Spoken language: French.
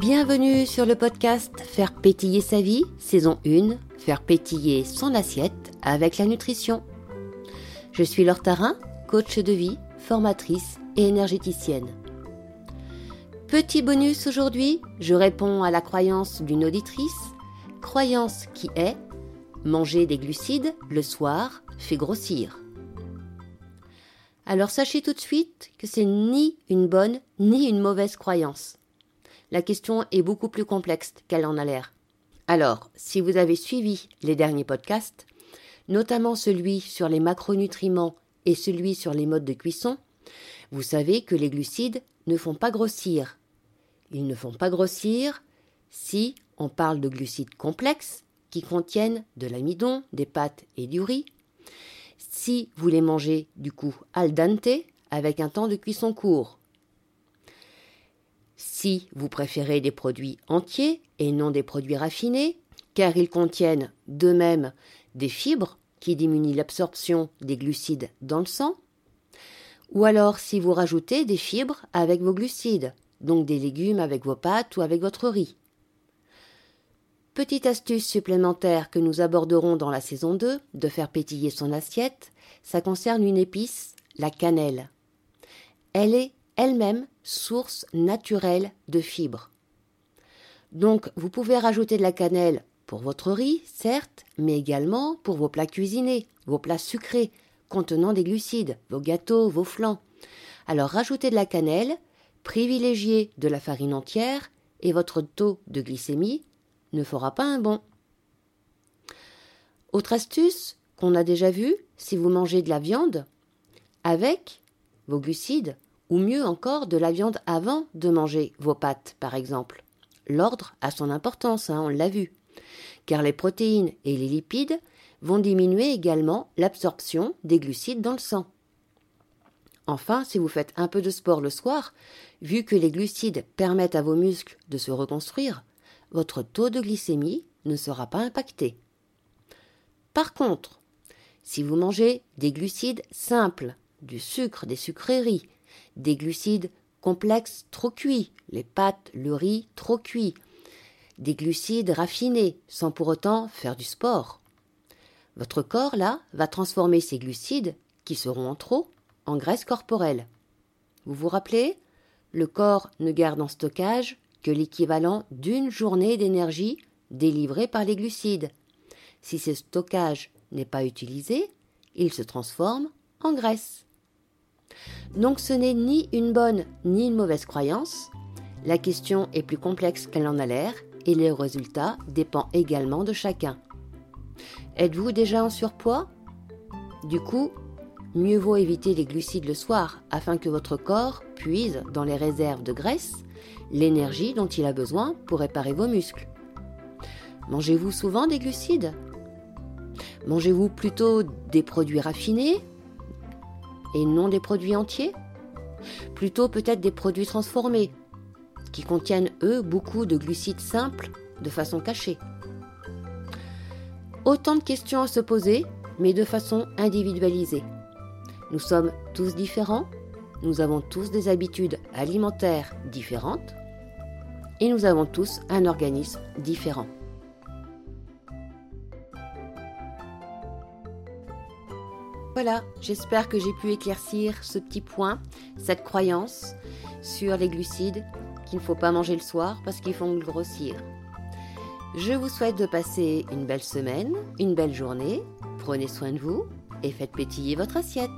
Bienvenue sur le podcast Faire pétiller sa vie, saison 1, faire pétiller son assiette avec la nutrition. Je suis Laure Tarin, coach de vie, formatrice et énergéticienne. Petit bonus aujourd'hui, je réponds à la croyance d'une auditrice, croyance qui est manger des glucides le soir fait grossir. Alors sachez tout de suite que c'est ni une bonne ni une mauvaise croyance. La question est beaucoup plus complexe qu'elle en a l'air. Alors, si vous avez suivi les derniers podcasts, notamment celui sur les macronutriments et celui sur les modes de cuisson, vous savez que les glucides ne font pas grossir. Ils ne font pas grossir si on parle de glucides complexes qui contiennent de l'amidon, des pâtes et du riz. Si vous les mangez du coup al dente avec un temps de cuisson court. Si vous préférez des produits entiers et non des produits raffinés, car ils contiennent d'eux-mêmes des fibres qui diminuent l'absorption des glucides dans le sang, ou alors si vous rajoutez des fibres avec vos glucides, donc des légumes avec vos pâtes ou avec votre riz. Petite astuce supplémentaire que nous aborderons dans la saison 2 de faire pétiller son assiette, ça concerne une épice, la cannelle. Elle est elle-même source naturelle de fibres. Donc vous pouvez rajouter de la cannelle pour votre riz, certes, mais également pour vos plats cuisinés, vos plats sucrés contenant des glucides, vos gâteaux, vos flans. Alors rajoutez de la cannelle, privilégiez de la farine entière et votre taux de glycémie ne fera pas un bon. Autre astuce qu'on a déjà vue, si vous mangez de la viande, avec vos glucides, ou mieux encore de la viande avant de manger vos pâtes, par exemple. L'ordre a son importance, hein, on l'a vu car les protéines et les lipides vont diminuer également l'absorption des glucides dans le sang. Enfin, si vous faites un peu de sport le soir, vu que les glucides permettent à vos muscles de se reconstruire, votre taux de glycémie ne sera pas impacté. Par contre, si vous mangez des glucides simples, du sucre, des sucreries, des glucides complexes trop cuits, les pâtes, le riz trop cuits, des glucides raffinés sans pour autant faire du sport. Votre corps, là, va transformer ces glucides, qui seront en trop, en graisse corporelle. Vous vous rappelez? Le corps ne garde en stockage que l'équivalent d'une journée d'énergie délivrée par les glucides. Si ce stockage n'est pas utilisé, il se transforme en graisse. Donc ce n'est ni une bonne ni une mauvaise croyance. La question est plus complexe qu'elle en a l'air et le résultat dépend également de chacun. Êtes-vous déjà en surpoids? Du coup, mieux vaut éviter les glucides le soir afin que votre corps puise dans les réserves de graisse l'énergie dont il a besoin pour réparer vos muscles. Mangez-vous souvent des glucides? Mangez-vous plutôt des produits raffinés? Et non des produits entiers? Plutôt peut-être des produits transformés qui contiennent, eux, beaucoup de glucides simples de façon cachée. Autant de questions à se poser, mais de façon individualisée. Nous sommes tous différents, nous avons tous des habitudes alimentaires différentes, et nous avons tous un organisme différent. Voilà, j'espère que j'ai pu éclaircir ce petit point, cette croyance sur les glucides qu'il ne faut pas manger le soir parce qu'ils font grossir. Je vous souhaite de passer une belle semaine, une belle journée, prenez soin de vous et faites pétiller votre assiette.